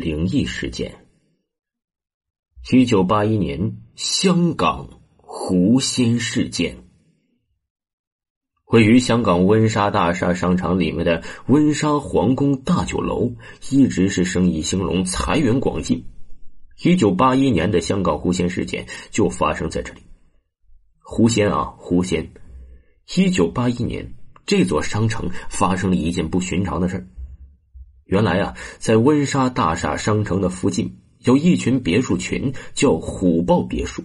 灵异事件。一九八一年，香港狐仙事件。位于香港温莎大厦商场里面的温莎皇宫大酒楼，一直是生意兴隆、财源广进。一九八一年的香港狐仙事件就发生在这里。狐仙啊，狐仙！一九八一年，这座商城发生了一件不寻常的事儿。原来啊，在温莎大厦商城的附近有一群别墅群，叫虎豹别墅。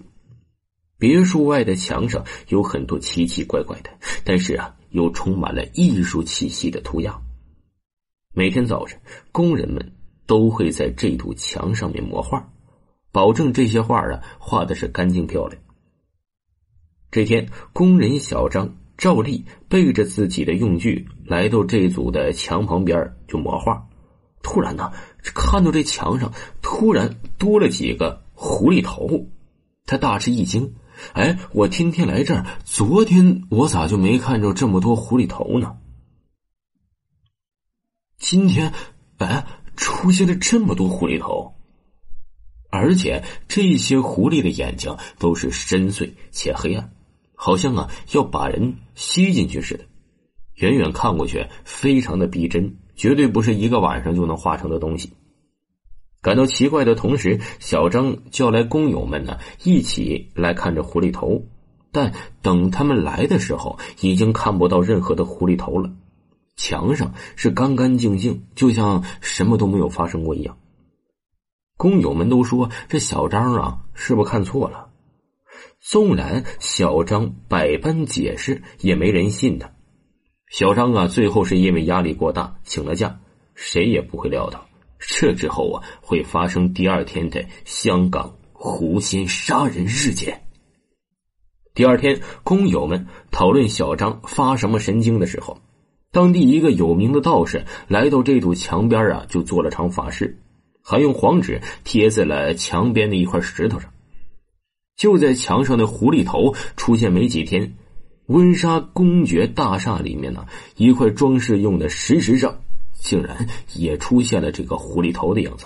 别墅外的墙上有很多奇奇怪怪的，但是啊，又充满了艺术气息的涂鸦。每天早晨，工人们都会在这堵墙上面抹画，保证这些画啊画的是干净漂亮。这天，工人小张照例背着自己的用具来到这组的墙旁边就抹画。突然呢，看到这墙上突然多了几个狐狸头，他大吃一惊。哎，我天天来这儿，昨天我咋就没看着这么多狐狸头呢？今天，哎，出现了这么多狐狸头，而且这些狐狸的眼睛都是深邃且黑暗，好像啊要把人吸进去似的。远远看过去，非常的逼真。绝对不是一个晚上就能画成的东西。感到奇怪的同时，小张叫来工友们呢，一起来看这狐狸头。但等他们来的时候，已经看不到任何的狐狸头了。墙上是干干净净，就像什么都没有发生过一样。工友们都说：“这小张啊，是不是看错了？”纵然小张百般解释，也没人信他。小张啊，最后是因为压力过大请了假。谁也不会料到，这之后啊，会发生第二天的香港狐仙杀人事件。第二天，工友们讨论小张发什么神经的时候，当地一个有名的道士来到这堵墙边啊，就做了场法事，还用黄纸贴在了墙边的一块石头上。就在墙上的狐狸头出现没几天。温莎公爵大厦里面呢，一块装饰用的石石上，竟然也出现了这个狐狸头的样子。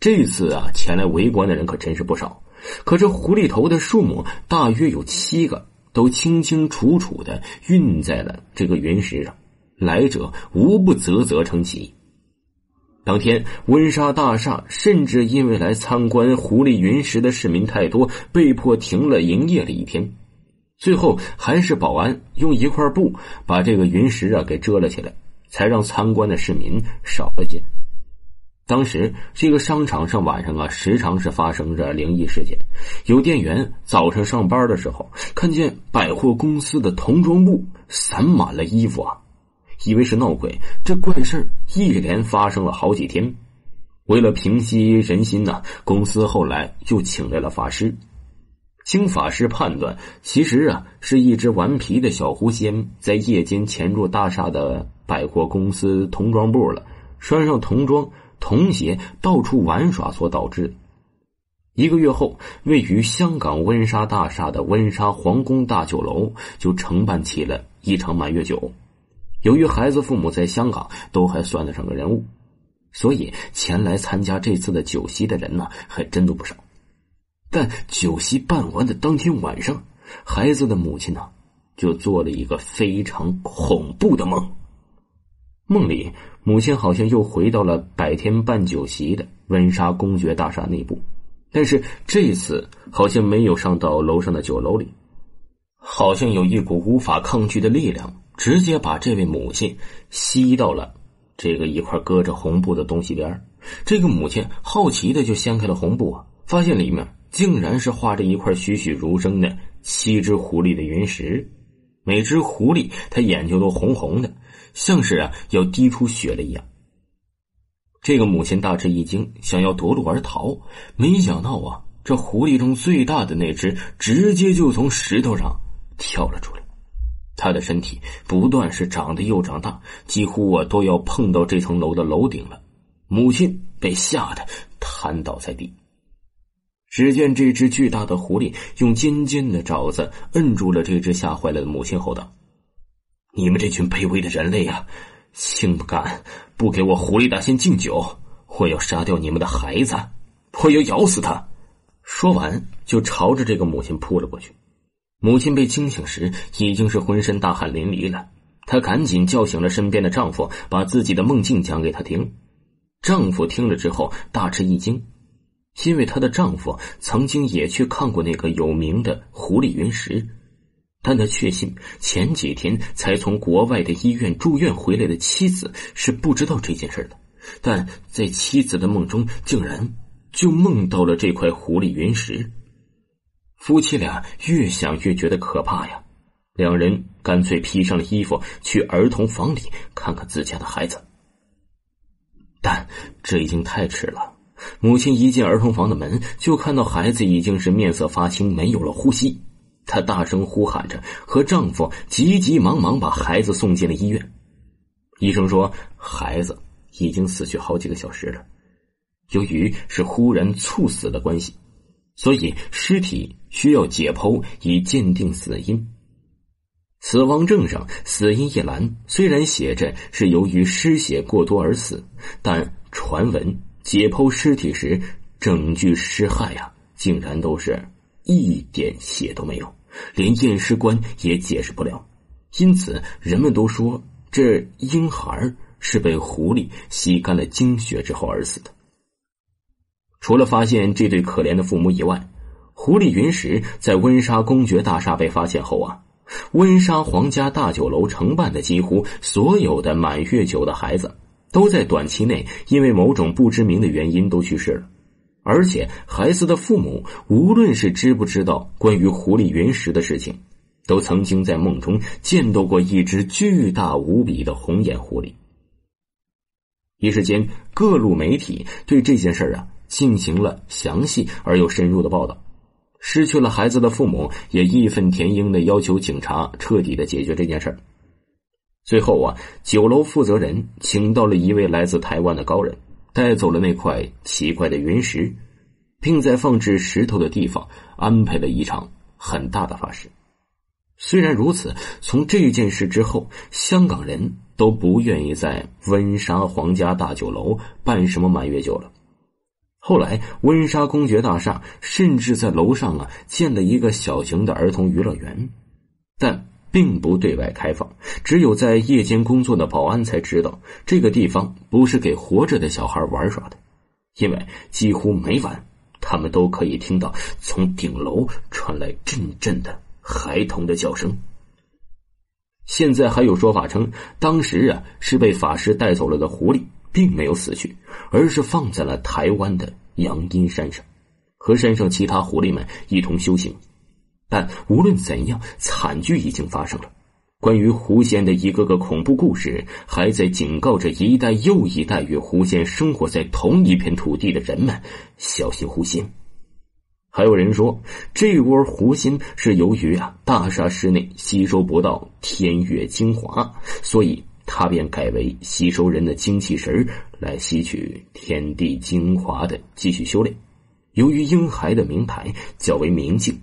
这次啊，前来围观的人可真是不少。可这狐狸头的数目大约有七个，都清清楚楚的印在了这个云石上，来者无不啧啧称奇。当天，温莎大厦甚至因为来参观狐狸云石的市民太多，被迫停了营业了一天。最后还是保安用一块布把这个云石啊给遮了起来，才让参观的市民少了些。当时这个商场上晚上啊，时常是发生着灵异事件。有店员早上上班的时候，看见百货公司的童装部散满了衣服啊，以为是闹鬼。这怪事一连发生了好几天。为了平息人心呢，公司后来又请来了法师。经法师判断，其实啊是一只顽皮的小狐仙在夜间潜入大厦的百货公司童装部了，穿上童装、童鞋到处玩耍所导致的。一个月后，位于香港温莎大厦的温莎皇宫大酒楼就承办起了一场满月酒。由于孩子父母在香港都还算得上个人物，所以前来参加这次的酒席的人呢还真都不少。但酒席办完的当天晚上，孩子的母亲呢，就做了一个非常恐怖的梦。梦里，母亲好像又回到了白天办酒席的温莎公爵大厦内部，但是这次好像没有上到楼上的酒楼里，好像有一股无法抗拒的力量，直接把这位母亲吸到了这个一块搁着红布的东西边这个母亲好奇的就掀开了红布啊，发现里面。竟然是画着一块栩栩如生的七只狐狸的云石，每只狐狸它眼睛都红红的，像是啊要滴出血了一样。这个母亲大吃一惊，想要夺路而逃，没想到啊，这狐狸中最大的那只直接就从石头上跳了出来，它的身体不断是长得又长大，几乎啊都要碰到这层楼的楼顶了。母亲被吓得瘫倒在地。只见这只巨大的狐狸用尖尖的爪子摁住了这只吓坏了的母亲，吼道：“你们这群卑微的人类啊，竟敢不给我狐狸大仙敬酒！我要杀掉你们的孩子，我要咬死他！说完，就朝着这个母亲扑了过去。母亲被惊醒时，已经是浑身大汗淋漓了。她赶紧叫醒了身边的丈夫，把自己的梦境讲给他听。丈夫听了之后大吃一惊，因为她的丈夫曾经也去看过那个有名的狐狸云石，但他确信前几天才从国外的医院住院回来的妻子是不知道这件事的。但在妻子的梦中，竟然就梦到了这块狐狸云石。夫妻俩越想越觉得可怕呀，两人干脆披上了衣服去儿童房里看看自家的孩子。但这已经太迟了，母亲一进儿童房的门，就看到孩子已经是面色发青，没有了呼吸。她大声呼喊着，和丈夫急急忙忙把孩子送进了医院。医生说，孩子。已经死去好几个小时了，由于是忽然猝死的关系，所以尸体需要解剖以鉴定死因。死亡证上死因一栏虽然写着是由于失血过多而死，但传闻解剖尸体时整具尸骸呀，竟然都是一点血都没有，连验尸官也解释不了。因此，人们都说这婴孩。是被狐狸吸干了精血之后而死的。除了发现这对可怜的父母以外，狐狸云石在温莎公爵大厦被发现后啊，温莎皇家大酒楼承办的几乎所有的满月酒的孩子，都在短期内因为某种不知名的原因都去世了。而且孩子的父母无论是知不知道关于狐狸云石的事情，都曾经在梦中见到过一只巨大无比的红眼狐狸。一时间，各路媒体对这件事啊进行了详细而又深入的报道。失去了孩子的父母也义愤填膺的要求警察彻底的解决这件事最后啊，酒楼负责人请到了一位来自台湾的高人，带走了那块奇怪的云石，并在放置石头的地方安排了一场很大的法事。虽然如此，从这件事之后，香港人都不愿意在温莎皇家大酒楼办什么满月酒了。后来，温莎公爵大厦甚至在楼上啊建了一个小型的儿童娱乐园，但并不对外开放，只有在夜间工作的保安才知道这个地方不是给活着的小孩玩耍的，因为几乎每晚他们都可以听到从顶楼传来阵阵的。孩童的叫声。现在还有说法称，当时啊是被法师带走了的狐狸，并没有死去，而是放在了台湾的阳阴山上，和山上其他狐狸们一同修行。但无论怎样，惨剧已经发生了。关于狐仙的一个个恐怖故事，还在警告着一代又一代与狐仙生活在同一片土地的人们：小心狐仙。还有人说，这窝狐仙是由于啊大厦室内吸收不到天月精华，所以他便改为吸收人的精气神来吸取天地精华的继续修炼。由于婴孩的名牌较为明净，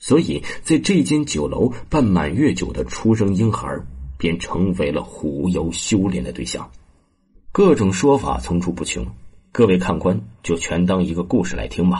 所以在这间酒楼办满月酒的出生婴孩便成为了狐妖修炼的对象。各种说法层出不穷，各位看官就全当一个故事来听吧。